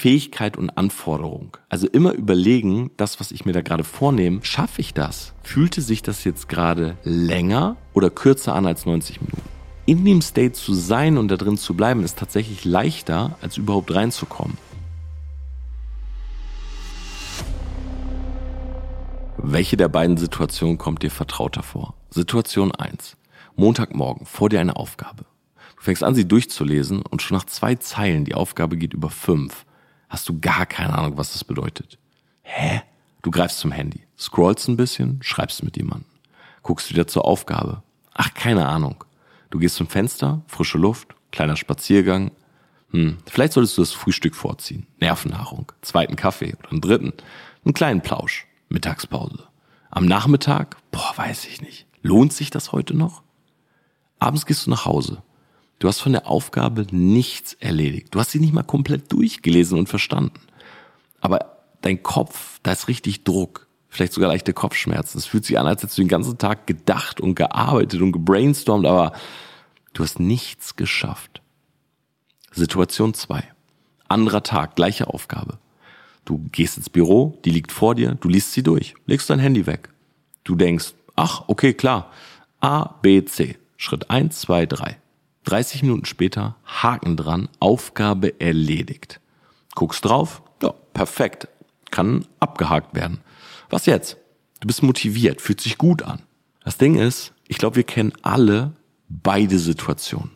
Fähigkeit und Anforderung. Also immer überlegen, das, was ich mir da gerade vornehme, schaffe ich das? Fühlte sich das jetzt gerade länger oder kürzer an als 90 Minuten? In dem State zu sein und da drin zu bleiben, ist tatsächlich leichter, als überhaupt reinzukommen. Welche der beiden Situationen kommt dir vertrauter vor? Situation 1. Montagmorgen, vor dir eine Aufgabe. Du fängst an, sie durchzulesen und schon nach zwei Zeilen, die Aufgabe geht über fünf, hast du gar keine Ahnung, was das bedeutet. Hä? Du greifst zum Handy, scrollst ein bisschen, schreibst mit jemandem, guckst wieder zur Aufgabe. Ach, keine Ahnung. Du gehst zum Fenster, frische Luft, kleiner Spaziergang. Hm, vielleicht solltest du das Frühstück vorziehen, Nervennahrung, zweiten Kaffee oder einen dritten, einen kleinen Plausch, Mittagspause. Am Nachmittag, boah, weiß ich nicht. Lohnt sich das heute noch? Abends gehst du nach Hause. Du hast von der Aufgabe nichts erledigt. Du hast sie nicht mal komplett durchgelesen und verstanden. Aber dein Kopf, da ist richtig Druck. Vielleicht sogar leichte Kopfschmerzen. Es fühlt sich an, als hättest du den ganzen Tag gedacht und gearbeitet und gebrainstormt, aber du hast nichts geschafft. Situation zwei: Anderer Tag, gleiche Aufgabe. Du gehst ins Büro, die liegt vor dir, du liest sie durch, legst dein Handy weg. Du denkst, ach, okay, klar. A, B, C. Schritt eins, zwei, drei. 30 Minuten später, Haken dran, Aufgabe erledigt. Guckst drauf, ja, perfekt, kann abgehakt werden. Was jetzt? Du bist motiviert, fühlt sich gut an. Das Ding ist, ich glaube, wir kennen alle beide Situationen.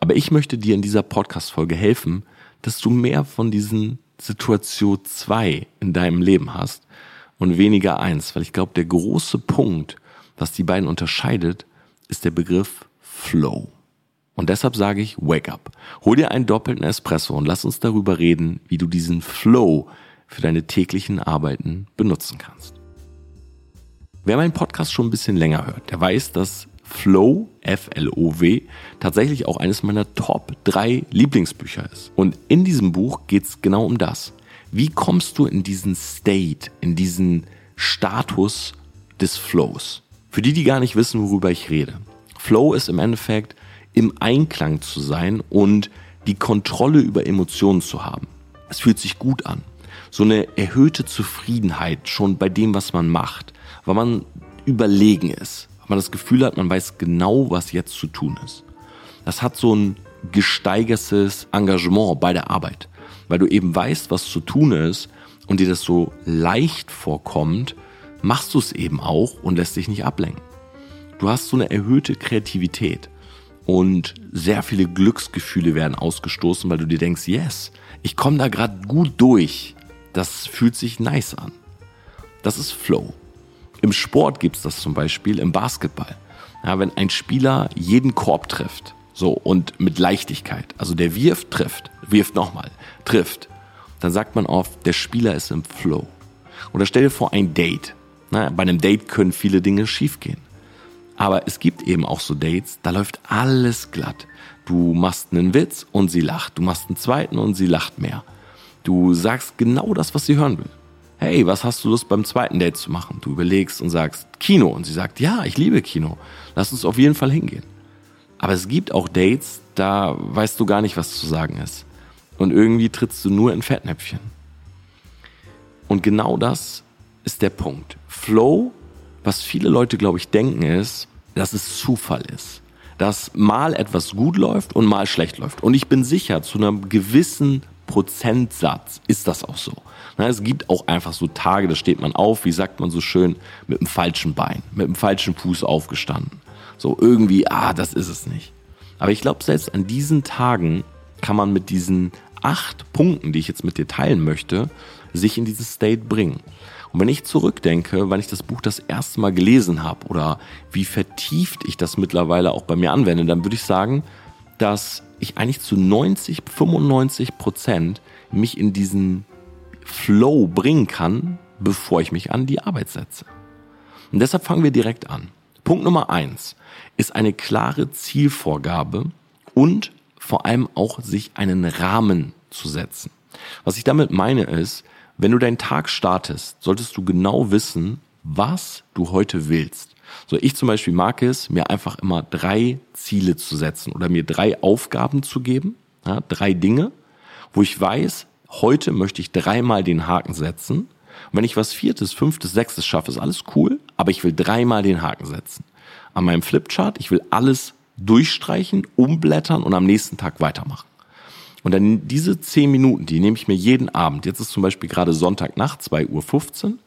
Aber ich möchte dir in dieser Podcast-Folge helfen, dass du mehr von diesen Situation 2 in deinem Leben hast und weniger eins, weil ich glaube, der große Punkt, was die beiden unterscheidet, ist der Begriff Flow. Und deshalb sage ich, wake up. Hol dir einen doppelten Espresso und lass uns darüber reden, wie du diesen Flow für deine täglichen Arbeiten benutzen kannst. Wer meinen Podcast schon ein bisschen länger hört, der weiß, dass Flow, F-L-O-W, tatsächlich auch eines meiner Top 3 Lieblingsbücher ist. Und in diesem Buch geht es genau um das. Wie kommst du in diesen State, in diesen Status des Flows? Für die, die gar nicht wissen, worüber ich rede. Flow ist im Endeffekt im Einklang zu sein und die Kontrolle über Emotionen zu haben. Es fühlt sich gut an. So eine erhöhte Zufriedenheit schon bei dem, was man macht, weil man überlegen ist, weil man das Gefühl hat, man weiß genau, was jetzt zu tun ist. Das hat so ein gesteigertes Engagement bei der Arbeit, weil du eben weißt, was zu tun ist und dir das so leicht vorkommt, machst du es eben auch und lässt dich nicht ablenken. Du hast so eine erhöhte Kreativität und sehr viele Glücksgefühle werden ausgestoßen, weil du dir denkst, yes, ich komme da gerade gut durch. Das fühlt sich nice an. Das ist Flow. Im Sport gibt's das zum Beispiel im Basketball. Ja, wenn ein Spieler jeden Korb trifft, so und mit Leichtigkeit, also der wirft, trifft, wirft nochmal, trifft, dann sagt man oft, der Spieler ist im Flow. Oder stell dir vor ein Date. Na, bei einem Date können viele Dinge schiefgehen. Aber es gibt eben auch so Dates, da läuft alles glatt. Du machst einen Witz und sie lacht. Du machst einen zweiten und sie lacht mehr. Du sagst genau das, was sie hören will. Hey, was hast du Lust beim zweiten Date zu machen? Du überlegst und sagst Kino und sie sagt, ja, ich liebe Kino. Lass uns auf jeden Fall hingehen. Aber es gibt auch Dates, da weißt du gar nicht, was zu sagen ist. Und irgendwie trittst du nur in Fettnäpfchen. Und genau das ist der Punkt. Flow was viele Leute, glaube ich, denken, ist, dass es Zufall ist. Dass mal etwas gut läuft und mal schlecht läuft. Und ich bin sicher, zu einem gewissen Prozentsatz ist das auch so. Es gibt auch einfach so Tage, da steht man auf, wie sagt man so schön, mit dem falschen Bein, mit dem falschen Fuß aufgestanden. So irgendwie, ah, das ist es nicht. Aber ich glaube, selbst an diesen Tagen kann man mit diesen acht Punkten, die ich jetzt mit dir teilen möchte, sich in dieses State bringen. Und wenn ich zurückdenke, wann ich das Buch das erste Mal gelesen habe oder wie vertieft ich das mittlerweile auch bei mir anwende, dann würde ich sagen, dass ich eigentlich zu 90, 95 Prozent mich in diesen Flow bringen kann, bevor ich mich an die Arbeit setze. Und deshalb fangen wir direkt an. Punkt Nummer eins ist eine klare Zielvorgabe und vor allem auch sich einen Rahmen zu setzen. Was ich damit meine ist, wenn du deinen Tag startest, solltest du genau wissen, was du heute willst. So, ich zum Beispiel mag es, mir einfach immer drei Ziele zu setzen oder mir drei Aufgaben zu geben, ja, drei Dinge, wo ich weiß, heute möchte ich dreimal den Haken setzen. Und wenn ich was viertes, fünftes, sechstes schaffe, ist alles cool, aber ich will dreimal den Haken setzen. An meinem Flipchart, ich will alles durchstreichen, umblättern und am nächsten Tag weitermachen. Und dann diese zehn Minuten, die nehme ich mir jeden Abend. Jetzt ist zum Beispiel gerade Sonntagnacht, 2.15 Uhr.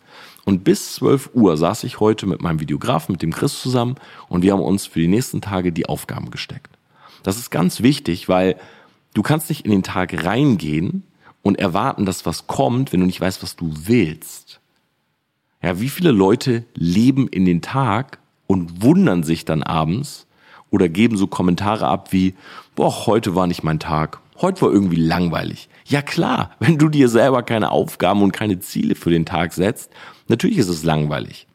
Und bis 12 Uhr saß ich heute mit meinem Videografen, mit dem Chris zusammen und wir haben uns für die nächsten Tage die Aufgaben gesteckt. Das ist ganz wichtig, weil du kannst nicht in den Tag reingehen und erwarten, dass was kommt, wenn du nicht weißt, was du willst. Ja, wie viele Leute leben in den Tag und wundern sich dann abends oder geben so Kommentare ab wie, boah, heute war nicht mein Tag. Heute war irgendwie langweilig. Ja klar, wenn du dir selber keine Aufgaben und keine Ziele für den Tag setzt, natürlich ist es langweilig.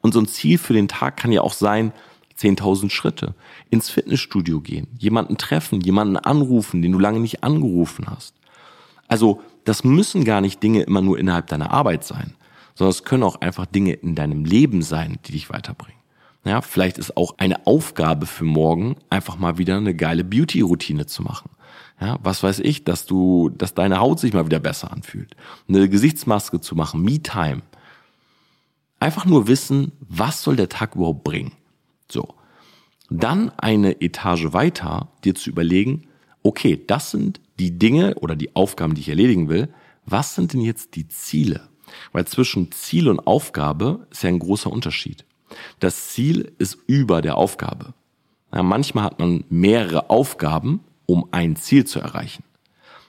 Und so ein Ziel für den Tag kann ja auch sein, 10.000 Schritte, ins Fitnessstudio gehen, jemanden treffen, jemanden anrufen, den du lange nicht angerufen hast. Also das müssen gar nicht Dinge immer nur innerhalb deiner Arbeit sein, sondern es können auch einfach Dinge in deinem Leben sein, die dich weiterbringen. Ja, vielleicht ist auch eine Aufgabe für morgen, einfach mal wieder eine geile Beauty-Routine zu machen. Ja, was weiß ich, dass du, dass deine Haut sich mal wieder besser anfühlt. Eine Gesichtsmaske zu machen, Me-Time. Einfach nur wissen, was soll der Tag überhaupt bringen. So. Dann eine Etage weiter, dir zu überlegen, okay, das sind die Dinge oder die Aufgaben, die ich erledigen will. Was sind denn jetzt die Ziele? Weil zwischen Ziel und Aufgabe ist ja ein großer Unterschied. Das Ziel ist über der Aufgabe. Ja, manchmal hat man mehrere Aufgaben, um ein Ziel zu erreichen.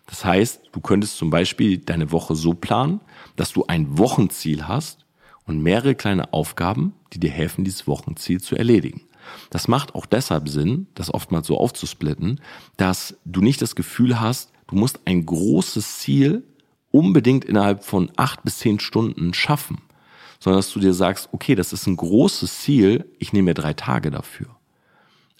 Das heißt, du könntest zum Beispiel deine Woche so planen, dass du ein Wochenziel hast und mehrere kleine Aufgaben, die dir helfen, dieses Wochenziel zu erledigen. Das macht auch deshalb Sinn, das oftmals so aufzusplitten, dass du nicht das Gefühl hast, du musst ein großes Ziel unbedingt innerhalb von acht bis zehn Stunden schaffen, sondern dass du dir sagst, okay, das ist ein großes Ziel, ich nehme mir drei Tage dafür.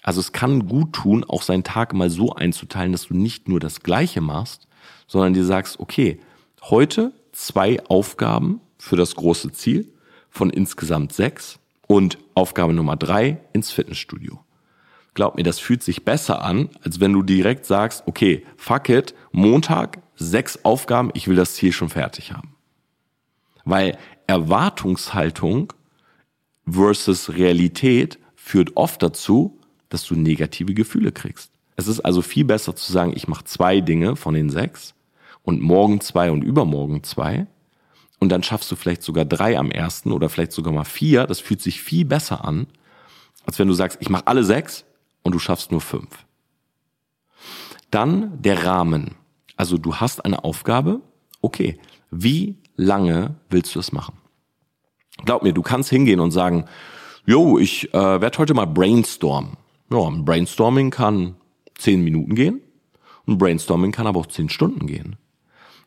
Also es kann gut tun, auch seinen Tag mal so einzuteilen, dass du nicht nur das Gleiche machst, sondern dir sagst, okay, heute zwei Aufgaben für das große Ziel von insgesamt sechs und Aufgabe Nummer drei ins Fitnessstudio. Glaub mir, das fühlt sich besser an, als wenn du direkt sagst, okay, fuck it, Montag, sechs Aufgaben, ich will das Ziel schon fertig haben. Weil Erwartungshaltung versus Realität führt oft dazu, dass du negative Gefühle kriegst. Es ist also viel besser zu sagen, ich mache zwei Dinge von den sechs und morgen zwei und übermorgen zwei. Und dann schaffst du vielleicht sogar drei am ersten oder vielleicht sogar mal vier. Das fühlt sich viel besser an, als wenn du sagst, ich mache alle sechs und du schaffst nur fünf. Dann der Rahmen. Also du hast eine Aufgabe. Okay, wie lange willst du es machen? Glaub mir, du kannst hingehen und sagen, jo, ich äh, werde heute mal brainstormen. Ja, ein Brainstorming kann zehn Minuten gehen. Ein Brainstorming kann aber auch zehn Stunden gehen.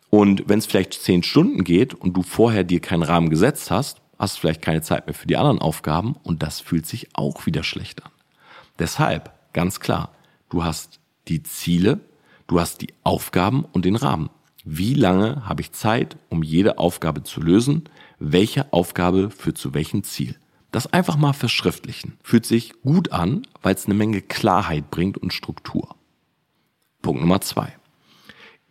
Und wenn es vielleicht zehn Stunden geht und du vorher dir keinen Rahmen gesetzt hast, hast du vielleicht keine Zeit mehr für die anderen Aufgaben und das fühlt sich auch wieder schlecht an. Deshalb, ganz klar, du hast die Ziele, du hast die Aufgaben und den Rahmen. Wie lange habe ich Zeit, um jede Aufgabe zu lösen? Welche Aufgabe führt zu welchem Ziel? Das einfach mal verschriftlichen. Fühlt sich gut an, weil es eine Menge Klarheit bringt und Struktur. Punkt Nummer zwei.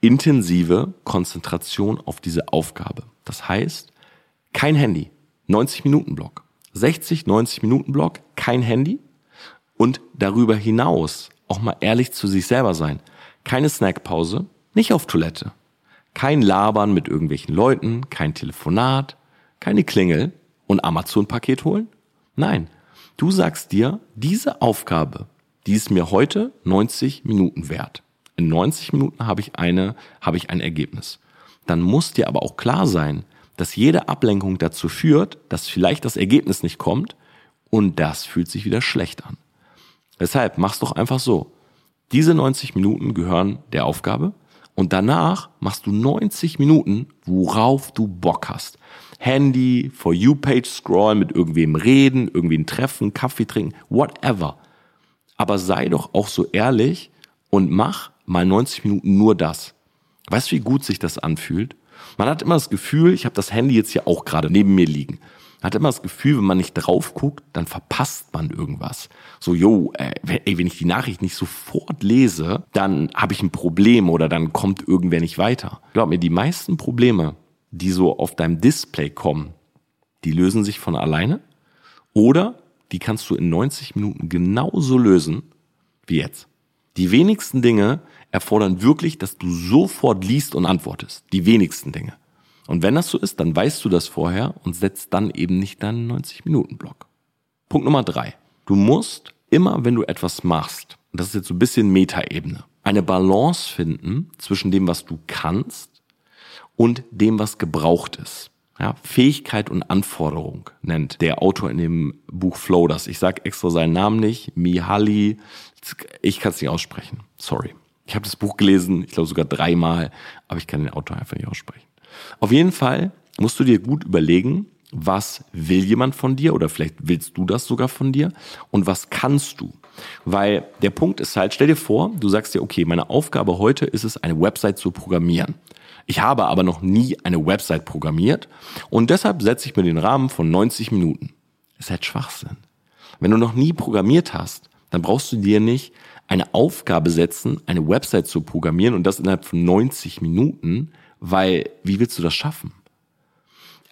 Intensive Konzentration auf diese Aufgabe. Das heißt, kein Handy. 90 Minuten Block. 60, 90 Minuten Block, kein Handy. Und darüber hinaus auch mal ehrlich zu sich selber sein. Keine Snackpause, nicht auf Toilette. Kein Labern mit irgendwelchen Leuten, kein Telefonat, keine Klingel, und Amazon-Paket holen? Nein, du sagst dir, diese Aufgabe, die ist mir heute 90 Minuten wert. In 90 Minuten habe ich eine, habe ich ein Ergebnis. Dann muss dir aber auch klar sein, dass jede Ablenkung dazu führt, dass vielleicht das Ergebnis nicht kommt und das fühlt sich wieder schlecht an. Deshalb mach's doch einfach so. Diese 90 Minuten gehören der Aufgabe und danach machst du 90 Minuten, worauf du Bock hast. Handy, For You-Page scrollen, mit irgendwem reden, irgendwen treffen, Kaffee trinken, whatever. Aber sei doch auch so ehrlich und mach mal 90 Minuten nur das. Weißt du, wie gut sich das anfühlt? Man hat immer das Gefühl, ich habe das Handy jetzt hier auch gerade neben mir liegen. Hat immer das Gefühl, wenn man nicht drauf guckt, dann verpasst man irgendwas. So, yo, äh, ey, wenn ich die Nachricht nicht sofort lese, dann habe ich ein Problem oder dann kommt irgendwer nicht weiter. Glaub mir, die meisten Probleme, die so auf deinem Display kommen, die lösen sich von alleine oder die kannst du in 90 Minuten genauso lösen wie jetzt. Die wenigsten Dinge erfordern wirklich, dass du sofort liest und antwortest. Die wenigsten Dinge. Und wenn das so ist, dann weißt du das vorher und setzt dann eben nicht deinen 90-Minuten-Block. Punkt Nummer drei. Du musst immer, wenn du etwas machst, und das ist jetzt so ein bisschen Metaebene, eine Balance finden zwischen dem, was du kannst und dem, was gebraucht ist. Ja, Fähigkeit und Anforderung nennt der Autor in dem Buch Flow das. Ich sage extra seinen Namen nicht. Mihaly, ich kann es nicht aussprechen. Sorry. Ich habe das Buch gelesen, ich glaube sogar dreimal, aber ich kann den Autor einfach nicht aussprechen. Auf jeden Fall musst du dir gut überlegen, was will jemand von dir oder vielleicht willst du das sogar von dir und was kannst du? Weil der Punkt ist halt, stell dir vor, du sagst dir, okay, meine Aufgabe heute ist es, eine Website zu programmieren. Ich habe aber noch nie eine Website programmiert und deshalb setze ich mir den Rahmen von 90 Minuten. Das ist halt Schwachsinn. Wenn du noch nie programmiert hast, dann brauchst du dir nicht eine Aufgabe setzen, eine Website zu programmieren und das innerhalb von 90 Minuten, weil wie willst du das schaffen?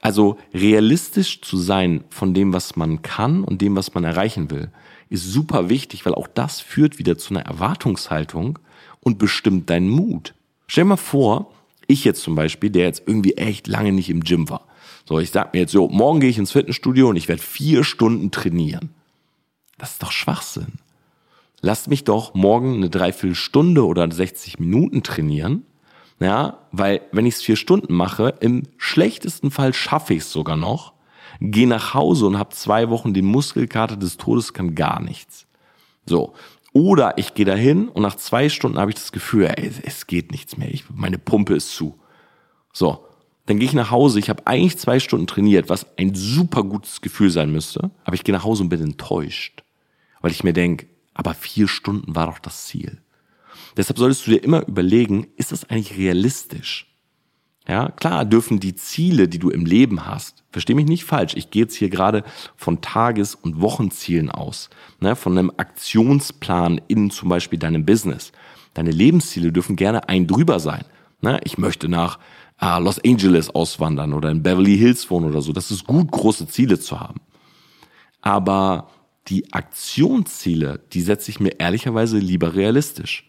Also realistisch zu sein von dem, was man kann und dem, was man erreichen will, ist super wichtig, weil auch das führt wieder zu einer Erwartungshaltung und bestimmt deinen Mut. Stell dir mal vor, ich jetzt zum Beispiel, der jetzt irgendwie echt lange nicht im Gym war. So, ich sag mir jetzt so, morgen gehe ich ins Fitnessstudio und ich werde vier Stunden trainieren. Das ist doch Schwachsinn. Lasst mich doch morgen eine Dreiviertelstunde oder 60 Minuten trainieren ja, weil wenn ich es vier Stunden mache, im schlechtesten Fall schaffe ich es sogar noch, gehe nach Hause und habe zwei Wochen den Muskelkater des Todes, kann gar nichts. So. Oder ich gehe dahin und nach zwei Stunden habe ich das Gefühl, ey, es geht nichts mehr, ich, meine Pumpe ist zu. So, dann gehe ich nach Hause, ich habe eigentlich zwei Stunden trainiert, was ein super gutes Gefühl sein müsste, aber ich gehe nach Hause und bin enttäuscht, weil ich mir denke, aber vier Stunden war doch das Ziel. Deshalb solltest du dir immer überlegen, ist das eigentlich realistisch? Ja, klar dürfen die Ziele, die du im Leben hast, versteh mich nicht falsch, ich gehe jetzt hier gerade von Tages- und Wochenzielen aus, ne, von einem Aktionsplan in zum Beispiel deinem Business. Deine Lebensziele dürfen gerne ein drüber sein. Ne? Ich möchte nach äh, Los Angeles auswandern oder in Beverly Hills wohnen oder so. Das ist gut, große Ziele zu haben. Aber die Aktionsziele, die setze ich mir ehrlicherweise lieber realistisch.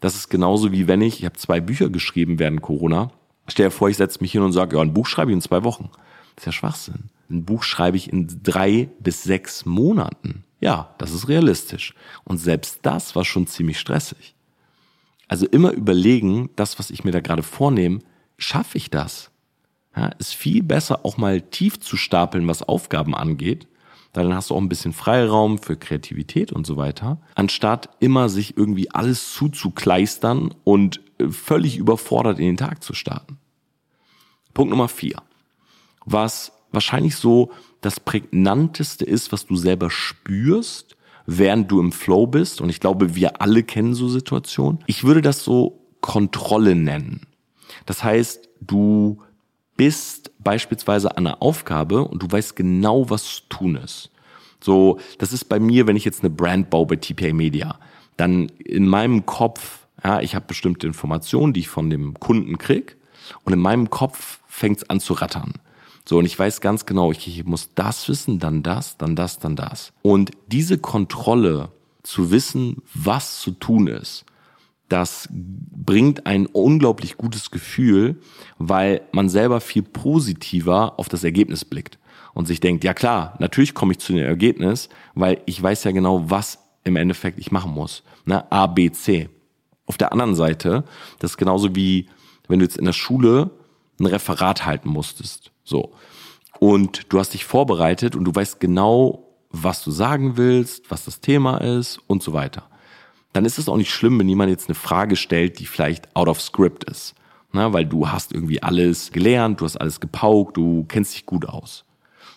Das ist genauso wie wenn ich, ich habe zwei Bücher geschrieben während Corona. Stell dir vor, ich setze mich hin und sage, ja, ein Buch schreibe ich in zwei Wochen. Das ist ja Schwachsinn. Ein Buch schreibe ich in drei bis sechs Monaten. Ja, das ist realistisch. Und selbst das war schon ziemlich stressig. Also immer überlegen, das, was ich mir da gerade vornehme, schaffe ich das? Ja, ist viel besser, auch mal tief zu stapeln, was Aufgaben angeht, dann hast du auch ein bisschen Freiraum für Kreativität und so weiter, anstatt immer sich irgendwie alles zuzukleistern und äh, völlig überfordert in den Tag zu starten. Punkt Nummer vier. Was wahrscheinlich so das prägnanteste ist, was du selber spürst, während du im Flow bist. Und ich glaube, wir alle kennen so Situationen. Ich würde das so Kontrolle nennen. Das heißt, du bist beispielsweise an einer Aufgabe und du weißt genau, was zu tun ist. So, das ist bei mir, wenn ich jetzt eine Brand baue bei TPA Media, dann in meinem Kopf, ja, ich habe bestimmte Informationen, die ich von dem Kunden krieg und in meinem Kopf fängt es an zu rattern. So, und ich weiß ganz genau, ich, ich muss das wissen, dann das, dann das, dann das. Und diese Kontrolle zu wissen, was zu tun ist, das bringt ein unglaublich gutes Gefühl, weil man selber viel positiver auf das Ergebnis blickt und sich denkt, ja klar, natürlich komme ich zu dem Ergebnis, weil ich weiß ja genau, was im Endeffekt ich machen muss. Ne? A, B, C. Auf der anderen Seite, das ist genauso wie, wenn du jetzt in der Schule ein Referat halten musstest. So. Und du hast dich vorbereitet und du weißt genau, was du sagen willst, was das Thema ist und so weiter dann ist es auch nicht schlimm, wenn jemand jetzt eine Frage stellt, die vielleicht out of script ist. Na, weil du hast irgendwie alles gelernt, du hast alles gepaukt, du kennst dich gut aus.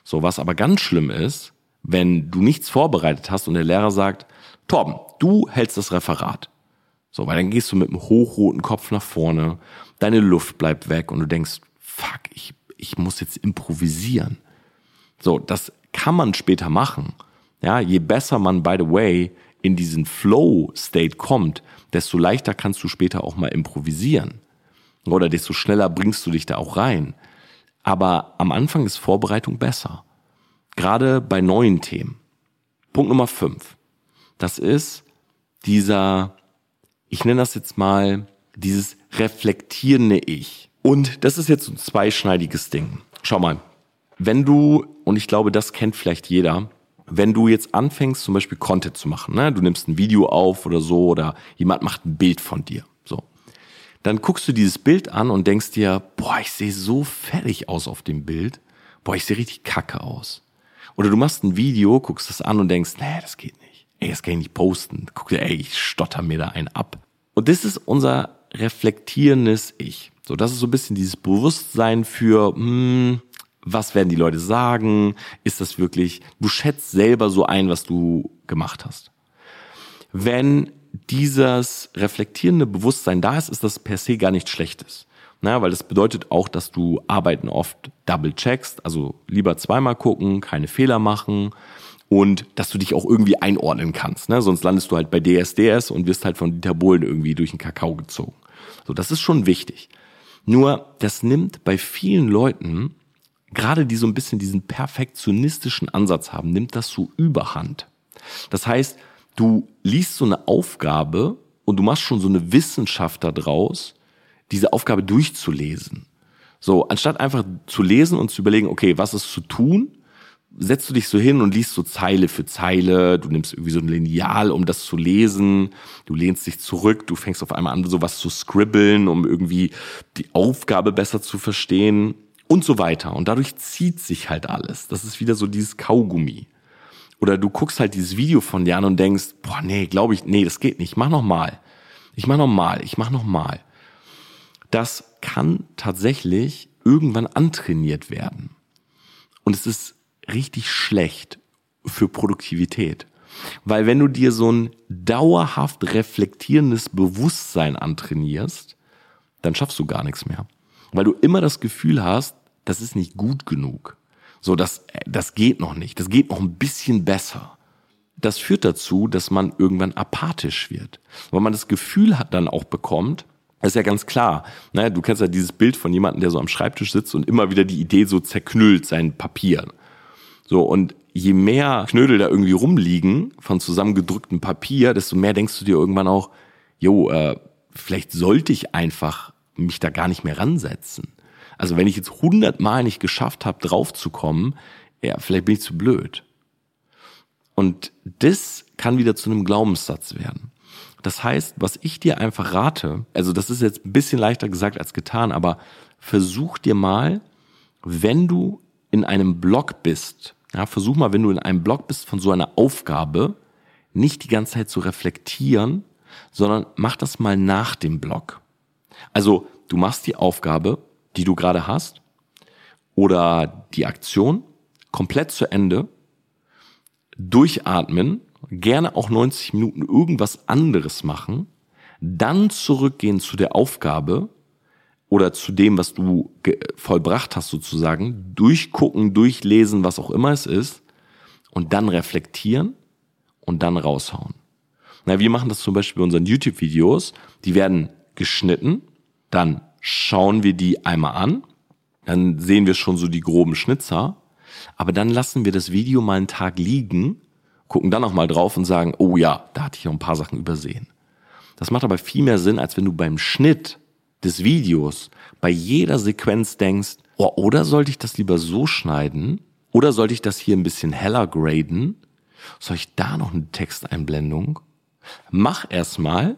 So, was aber ganz schlimm ist, wenn du nichts vorbereitet hast und der Lehrer sagt, Torben, du hältst das Referat. So, weil dann gehst du mit einem hochroten Kopf nach vorne, deine Luft bleibt weg und du denkst, fuck, ich, ich muss jetzt improvisieren. So, das kann man später machen. Ja, je besser man, by the way, in diesen Flow-State kommt, desto leichter kannst du später auch mal improvisieren. Oder desto schneller bringst du dich da auch rein. Aber am Anfang ist Vorbereitung besser. Gerade bei neuen Themen. Punkt Nummer fünf. Das ist dieser, ich nenne das jetzt mal, dieses reflektierende Ich. Und das ist jetzt ein zweischneidiges Ding. Schau mal, wenn du, und ich glaube, das kennt vielleicht jeder, wenn du jetzt anfängst, zum Beispiel Content zu machen, ne? du nimmst ein Video auf oder so, oder jemand macht ein Bild von dir, so. Dann guckst du dieses Bild an und denkst dir, boah, ich sehe so fertig aus auf dem Bild. Boah, ich sehe richtig kacke aus. Oder du machst ein Video, guckst das an und denkst, nee, das geht nicht. Ey, das kann ich nicht posten. Guck dir, ey, ich stotter mir da einen ab. Und das ist unser reflektierendes Ich. So, das ist so ein bisschen dieses Bewusstsein für, hm, was werden die Leute sagen? Ist das wirklich, du schätzt selber so ein, was du gemacht hast. Wenn dieses reflektierende Bewusstsein da ist, ist das per se gar nichts Schlechtes. Na, weil das bedeutet auch, dass du Arbeiten oft double checkst, also lieber zweimal gucken, keine Fehler machen und dass du dich auch irgendwie einordnen kannst. Ne? Sonst landest du halt bei DSDS und wirst halt von Dieter Bohlen irgendwie durch den Kakao gezogen. So, das ist schon wichtig. Nur, das nimmt bei vielen Leuten, gerade die so ein bisschen diesen perfektionistischen Ansatz haben, nimmt das so überhand. Das heißt, du liest so eine Aufgabe und du machst schon so eine Wissenschaft daraus, diese Aufgabe durchzulesen. So, anstatt einfach zu lesen und zu überlegen, okay, was ist zu tun, setzt du dich so hin und liest so Zeile für Zeile, du nimmst irgendwie so ein Lineal, um das zu lesen, du lehnst dich zurück, du fängst auf einmal an, sowas zu scribbeln, um irgendwie die Aufgabe besser zu verstehen und so weiter. Und dadurch zieht sich halt alles. Das ist wieder so dieses Kaugummi. Oder du guckst halt dieses Video von Jan und denkst, boah, nee, glaube ich, nee, das geht nicht. Ich mach noch mal. Ich mach noch mal. Ich mach noch mal. Das kann tatsächlich irgendwann antrainiert werden. Und es ist richtig schlecht für Produktivität. Weil wenn du dir so ein dauerhaft reflektierendes Bewusstsein antrainierst, dann schaffst du gar nichts mehr. Weil du immer das Gefühl hast, das ist nicht gut genug. So, das, das geht noch nicht. Das geht noch ein bisschen besser. Das führt dazu, dass man irgendwann apathisch wird. Weil man das Gefühl hat, dann auch bekommt, das ist ja ganz klar. Ne? Du kennst ja dieses Bild von jemandem, der so am Schreibtisch sitzt und immer wieder die Idee so zerknüllt, sein Papier. So, und je mehr Knödel da irgendwie rumliegen von zusammengedrücktem Papier, desto mehr denkst du dir irgendwann auch, jo, äh, vielleicht sollte ich einfach mich da gar nicht mehr ransetzen. Also wenn ich jetzt hundertmal nicht geschafft habe, draufzukommen, ja, vielleicht bin ich zu blöd. Und das kann wieder zu einem Glaubenssatz werden. Das heißt, was ich dir einfach rate, also das ist jetzt ein bisschen leichter gesagt als getan, aber versuch dir mal, wenn du in einem Blog bist, ja, versuch mal, wenn du in einem Blog bist von so einer Aufgabe, nicht die ganze Zeit zu reflektieren, sondern mach das mal nach dem Blog. Also du machst die Aufgabe die du gerade hast oder die Aktion komplett zu Ende, durchatmen, gerne auch 90 Minuten irgendwas anderes machen, dann zurückgehen zu der Aufgabe oder zu dem, was du vollbracht hast sozusagen, durchgucken, durchlesen, was auch immer es ist und dann reflektieren und dann raushauen. Na, wir machen das zum Beispiel bei unseren YouTube-Videos. Die werden geschnitten, dann schauen wir die einmal an, dann sehen wir schon so die groben Schnitzer, aber dann lassen wir das Video mal einen Tag liegen, gucken dann noch mal drauf und sagen, oh ja, da hatte ich noch ein paar Sachen übersehen. Das macht aber viel mehr Sinn, als wenn du beim Schnitt des Videos bei jeder Sequenz denkst, oh, oder sollte ich das lieber so schneiden? Oder sollte ich das hier ein bisschen heller graden? Soll ich da noch eine Texteinblendung? Mach erstmal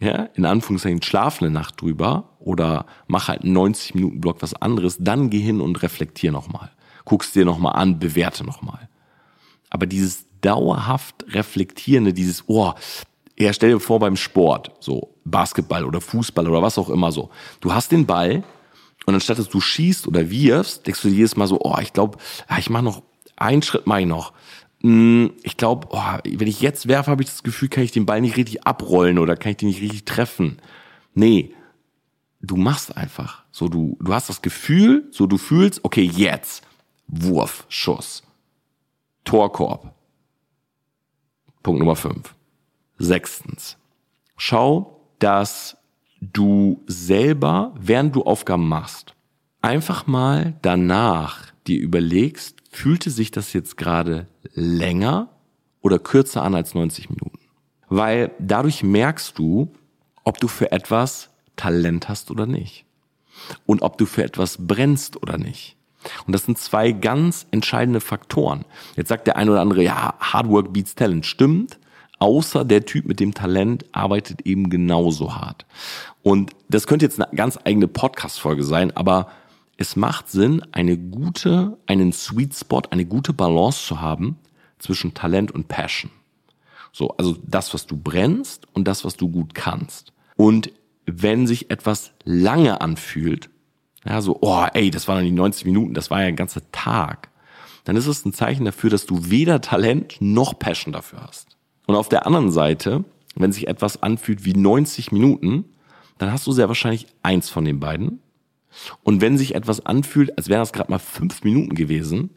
ja, in Anführungszeichen schlaf eine Nacht drüber oder mach halt einen 90 Minuten Block was anderes, dann geh hin und reflektier nochmal. Guckst dir nochmal an, bewerte nochmal. Aber dieses dauerhaft reflektierende, dieses, oh, ja, stell dir vor beim Sport, so Basketball oder Fußball oder was auch immer so. Du hast den Ball und anstatt dass du schießt oder wirfst, denkst du dir jedes Mal so, oh, ich glaube, ja, ich mache noch einen Schritt mache ich noch. Hm, ich glaube, oh, wenn ich jetzt werfe, habe ich das Gefühl, kann ich den Ball nicht richtig abrollen oder kann ich den nicht richtig treffen. Nee, du machst einfach. So, du, du hast das Gefühl, so du fühlst, okay, jetzt. Wurf, Schuss, Torkorb. Punkt Nummer 5. Sechstens. Schau, dass du selber, während du Aufgaben machst, einfach mal danach dir überlegst, fühlte sich das jetzt gerade länger oder kürzer an als 90 Minuten? Weil dadurch merkst du, ob du für etwas Talent hast oder nicht. Und ob du für etwas brennst oder nicht. Und das sind zwei ganz entscheidende Faktoren. Jetzt sagt der eine oder andere, ja, Hard Work beats Talent. Stimmt, außer der Typ mit dem Talent arbeitet eben genauso hart. Und das könnte jetzt eine ganz eigene Podcast-Folge sein, aber es macht Sinn, eine gute, einen Sweet Spot, eine gute Balance zu haben zwischen Talent und Passion. So, also das, was du brennst und das, was du gut kannst. Und wenn sich etwas lange anfühlt, ja, so, oh, ey, das waren nicht 90 Minuten, das war ja ein ganzer Tag, dann ist es ein Zeichen dafür, dass du weder Talent noch Passion dafür hast. Und auf der anderen Seite, wenn sich etwas anfühlt wie 90 Minuten, dann hast du sehr wahrscheinlich eins von den beiden. Und wenn sich etwas anfühlt, als wären das gerade mal fünf Minuten gewesen,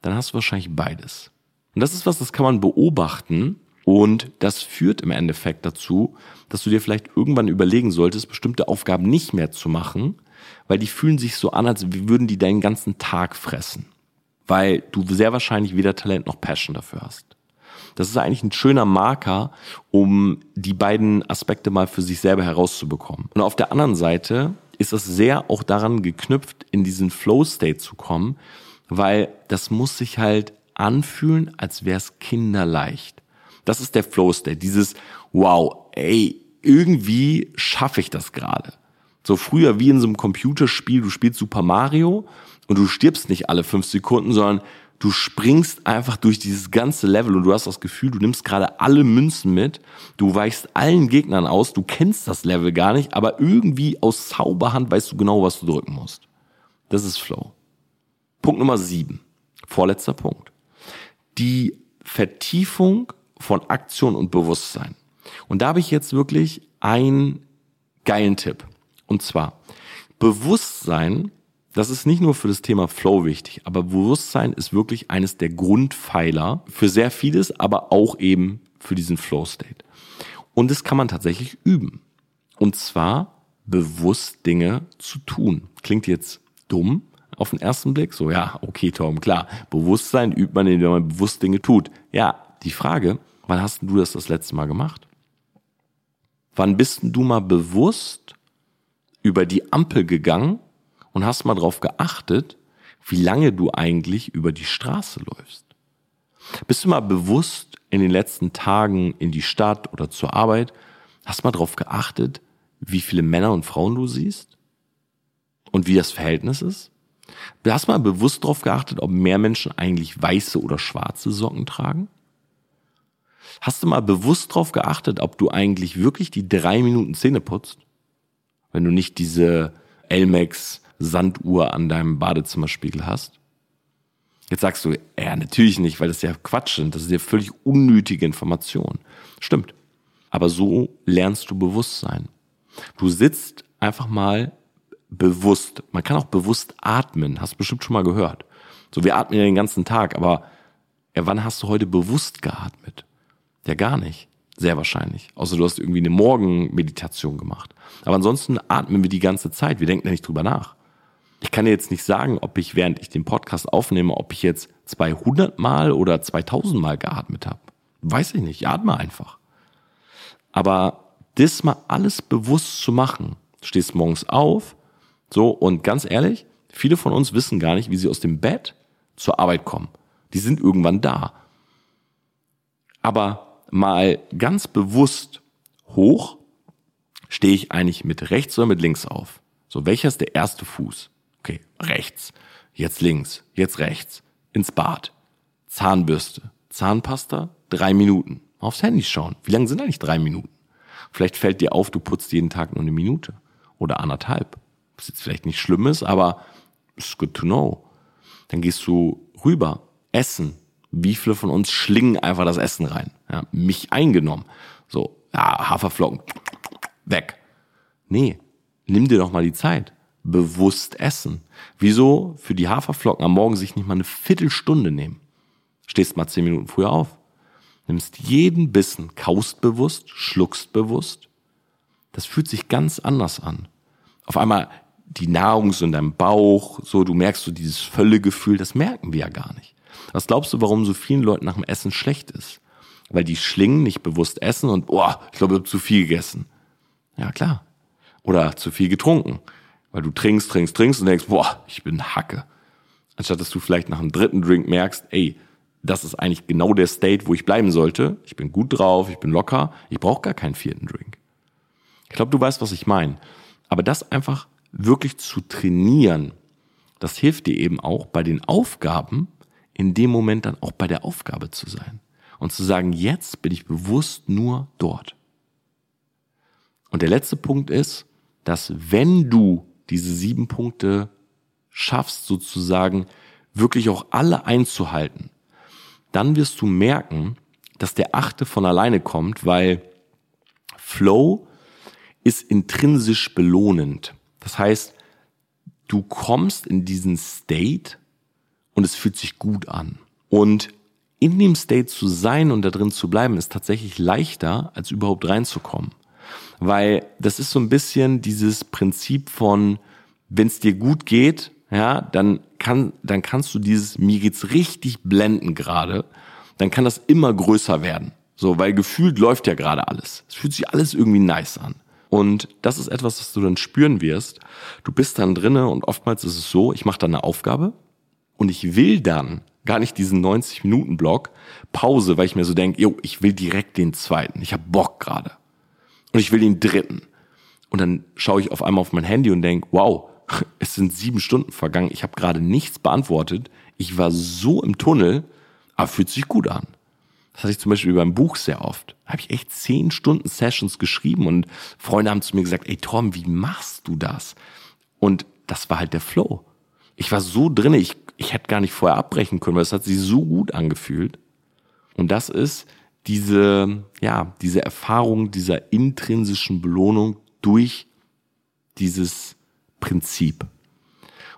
dann hast du wahrscheinlich beides. Und das ist was, das kann man beobachten und das führt im Endeffekt dazu, dass du dir vielleicht irgendwann überlegen solltest, bestimmte Aufgaben nicht mehr zu machen, weil die fühlen sich so an, als würden die deinen ganzen Tag fressen. Weil du sehr wahrscheinlich weder Talent noch Passion dafür hast. Das ist eigentlich ein schöner Marker, um die beiden Aspekte mal für sich selber herauszubekommen. Und auf der anderen Seite ist es sehr auch daran geknüpft, in diesen Flow-State zu kommen, weil das muss sich halt anfühlen, als wäre es kinderleicht. Das ist der Flow-State, dieses Wow, ey, irgendwie schaffe ich das gerade. So früher wie in so einem Computerspiel, du spielst Super Mario und du stirbst nicht alle fünf Sekunden, sondern du springst einfach durch dieses ganze Level und du hast das Gefühl, du nimmst gerade alle Münzen mit, du weichst allen Gegnern aus, du kennst das Level gar nicht, aber irgendwie aus Zauberhand weißt du genau, was du drücken musst. Das ist Flow. Punkt Nummer sieben, vorletzter Punkt. Die Vertiefung von Aktion und Bewusstsein. Und da habe ich jetzt wirklich einen geilen Tipp. Und zwar, Bewusstsein das ist nicht nur für das Thema Flow wichtig, aber Bewusstsein ist wirklich eines der Grundpfeiler für sehr vieles, aber auch eben für diesen Flow State. Und das kann man tatsächlich üben. Und zwar bewusst Dinge zu tun. Klingt jetzt dumm auf den ersten Blick. So, ja, okay, Tom, klar. Bewusstsein übt man, indem man bewusst Dinge tut. Ja, die Frage, wann hast du das das letzte Mal gemacht? Wann bist du mal bewusst über die Ampel gegangen und hast mal drauf geachtet, wie lange du eigentlich über die Straße läufst. Bist du mal bewusst in den letzten Tagen in die Stadt oder zur Arbeit, hast mal drauf geachtet, wie viele Männer und Frauen du siehst? Und wie das Verhältnis ist? Hast mal bewusst drauf geachtet, ob mehr Menschen eigentlich weiße oder schwarze Socken tragen? Hast du mal bewusst drauf geachtet, ob du eigentlich wirklich die drei Minuten Zähne putzt? Wenn du nicht diese Elmex Sanduhr an deinem Badezimmerspiegel hast? Jetzt sagst du, ja, natürlich nicht, weil das ja Quatsch sind. Das ist ja völlig unnötige Information. Stimmt. Aber so lernst du Bewusstsein. Du sitzt einfach mal bewusst. Man kann auch bewusst atmen. Hast du bestimmt schon mal gehört. So, wir atmen ja den ganzen Tag, aber ja, wann hast du heute bewusst geatmet? Ja, gar nicht. Sehr wahrscheinlich. Außer du hast irgendwie eine Morgenmeditation gemacht. Aber ansonsten atmen wir die ganze Zeit. Wir denken ja nicht drüber nach. Ich kann dir jetzt nicht sagen, ob ich, während ich den Podcast aufnehme, ob ich jetzt 200 Mal oder 2000 Mal geatmet habe. Weiß ich nicht. Ich atme einfach. Aber das mal alles bewusst zu machen. Stehst morgens auf, so, und ganz ehrlich, viele von uns wissen gar nicht, wie sie aus dem Bett zur Arbeit kommen. Die sind irgendwann da. Aber mal ganz bewusst hoch, stehe ich eigentlich mit rechts oder mit links auf? So, welcher ist der erste Fuß? Okay, rechts, jetzt links, jetzt rechts, ins Bad, Zahnbürste, Zahnpasta, drei Minuten. Aufs Handy schauen. Wie lange sind eigentlich drei Minuten? Vielleicht fällt dir auf, du putzt jeden Tag nur eine Minute oder anderthalb. Was jetzt vielleicht nicht schlimm ist, aber it's good to know. Dann gehst du rüber, essen. Wie viele von uns schlingen einfach das Essen rein? Ja, mich eingenommen. So, ja, Haferflocken, weg. Nee, nimm dir doch mal die Zeit bewusst essen? Wieso für die Haferflocken am Morgen sich nicht mal eine Viertelstunde nehmen? Stehst mal zehn Minuten früher auf, nimmst jeden Bissen, kaust bewusst, schluckst bewusst. Das fühlt sich ganz anders an. Auf einmal die Nahrung so in deinem Bauch, so du merkst so dieses Völlegefühl, das merken wir ja gar nicht. Was glaubst du, warum so vielen Leuten nach dem Essen schlecht ist? Weil die Schlingen nicht bewusst essen und, boah, ich glaube, ich habe zu viel gegessen. Ja, klar. Oder zu viel getrunken. Weil du trinkst, trinkst, trinkst und denkst, boah, ich bin Hacke. Anstatt dass du vielleicht nach einem dritten Drink merkst, ey, das ist eigentlich genau der State, wo ich bleiben sollte. Ich bin gut drauf, ich bin locker, ich brauche gar keinen vierten Drink. Ich glaube, du weißt, was ich meine. Aber das einfach wirklich zu trainieren, das hilft dir eben auch bei den Aufgaben, in dem Moment dann auch bei der Aufgabe zu sein. Und zu sagen, jetzt bin ich bewusst nur dort. Und der letzte Punkt ist, dass wenn du diese sieben Punkte schaffst, sozusagen wirklich auch alle einzuhalten, dann wirst du merken, dass der achte von alleine kommt, weil Flow ist intrinsisch belohnend. Das heißt, du kommst in diesen State und es fühlt sich gut an. Und in dem State zu sein und da drin zu bleiben, ist tatsächlich leichter, als überhaupt reinzukommen. Weil das ist so ein bisschen dieses Prinzip von, wenn es dir gut geht, ja, dann kann, dann kannst du dieses, mir geht's richtig blenden gerade, dann kann das immer größer werden. So, weil gefühlt läuft ja gerade alles. Es fühlt sich alles irgendwie nice an. Und das ist etwas, was du dann spüren wirst. Du bist dann drinne und oftmals ist es so, ich mache dann eine Aufgabe und ich will dann gar nicht diesen 90-Minuten-Block Pause, weil ich mir so denke, jo, ich will direkt den zweiten. Ich habe Bock gerade. Und ich will den dritten. Und dann schaue ich auf einmal auf mein Handy und denke, wow, es sind sieben Stunden vergangen. Ich habe gerade nichts beantwortet. Ich war so im Tunnel, aber fühlt sich gut an. Das hatte ich zum Beispiel beim Buch sehr oft. Da habe ich echt zehn Stunden Sessions geschrieben und Freunde haben zu mir gesagt, ey Tom, wie machst du das? Und das war halt der Flow. Ich war so drinne, ich ich hätte gar nicht vorher abbrechen können, weil es hat sich so gut angefühlt. Und das ist diese, ja, diese Erfahrung dieser intrinsischen Belohnung durch dieses Prinzip.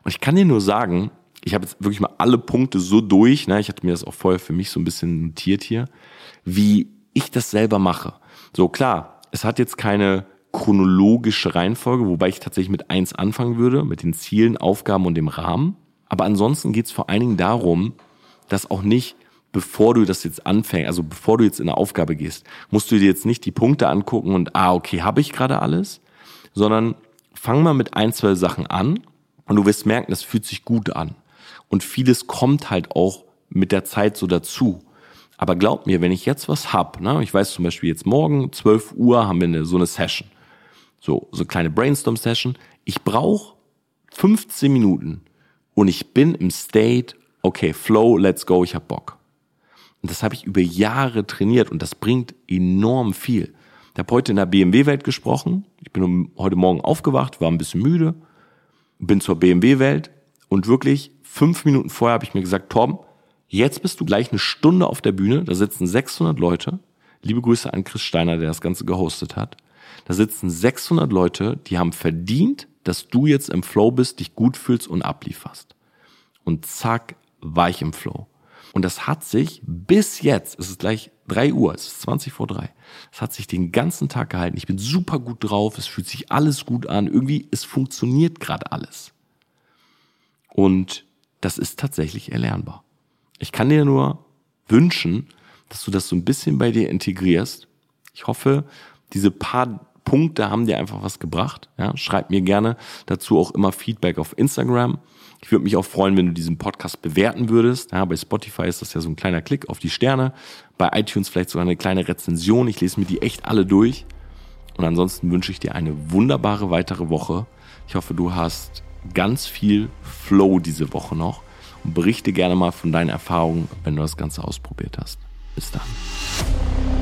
Und ich kann dir nur sagen, ich habe jetzt wirklich mal alle Punkte so durch, ne, ich hatte mir das auch vorher für mich so ein bisschen notiert hier, wie ich das selber mache. So klar, es hat jetzt keine chronologische Reihenfolge, wobei ich tatsächlich mit eins anfangen würde, mit den Zielen, Aufgaben und dem Rahmen. Aber ansonsten geht es vor allen Dingen darum, dass auch nicht, bevor du das jetzt anfängst, also bevor du jetzt in eine Aufgabe gehst, musst du dir jetzt nicht die Punkte angucken und, ah, okay, habe ich gerade alles, sondern fang mal mit ein, zwei Sachen an und du wirst merken, das fühlt sich gut an. Und vieles kommt halt auch mit der Zeit so dazu. Aber glaub mir, wenn ich jetzt was hab, ne, ich weiß zum Beispiel jetzt morgen, 12 Uhr, haben wir eine, so eine Session. So, so eine kleine Brainstorm-Session. Ich brauche 15 Minuten und ich bin im State, okay, Flow, let's go, ich hab Bock. Und das habe ich über Jahre trainiert und das bringt enorm viel. Ich habe heute in der BMW-Welt gesprochen. Ich bin heute Morgen aufgewacht, war ein bisschen müde, bin zur BMW-Welt und wirklich fünf Minuten vorher habe ich mir gesagt, Tom, jetzt bist du gleich eine Stunde auf der Bühne, da sitzen 600 Leute. Liebe Grüße an Chris Steiner, der das Ganze gehostet hat. Da sitzen 600 Leute, die haben verdient, dass du jetzt im Flow bist, dich gut fühlst und ablieferst. Und zack, war ich im Flow. Und das hat sich bis jetzt, es ist gleich drei Uhr, es ist 20 vor drei. Es hat sich den ganzen Tag gehalten. Ich bin super gut drauf, es fühlt sich alles gut an. Irgendwie, es funktioniert gerade alles. Und das ist tatsächlich erlernbar. Ich kann dir nur wünschen, dass du das so ein bisschen bei dir integrierst. Ich hoffe, diese paar Punkte haben dir einfach was gebracht. Ja, schreib mir gerne dazu auch immer Feedback auf Instagram. Ich würde mich auch freuen, wenn du diesen Podcast bewerten würdest. Ja, bei Spotify ist das ja so ein kleiner Klick auf die Sterne. Bei iTunes vielleicht sogar eine kleine Rezension. Ich lese mir die echt alle durch. Und ansonsten wünsche ich dir eine wunderbare weitere Woche. Ich hoffe, du hast ganz viel Flow diese Woche noch und berichte gerne mal von deinen Erfahrungen, wenn du das Ganze ausprobiert hast. Bis dann.